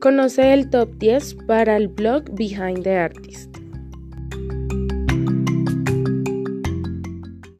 Conoce el top 10 para el blog Behind the Artist.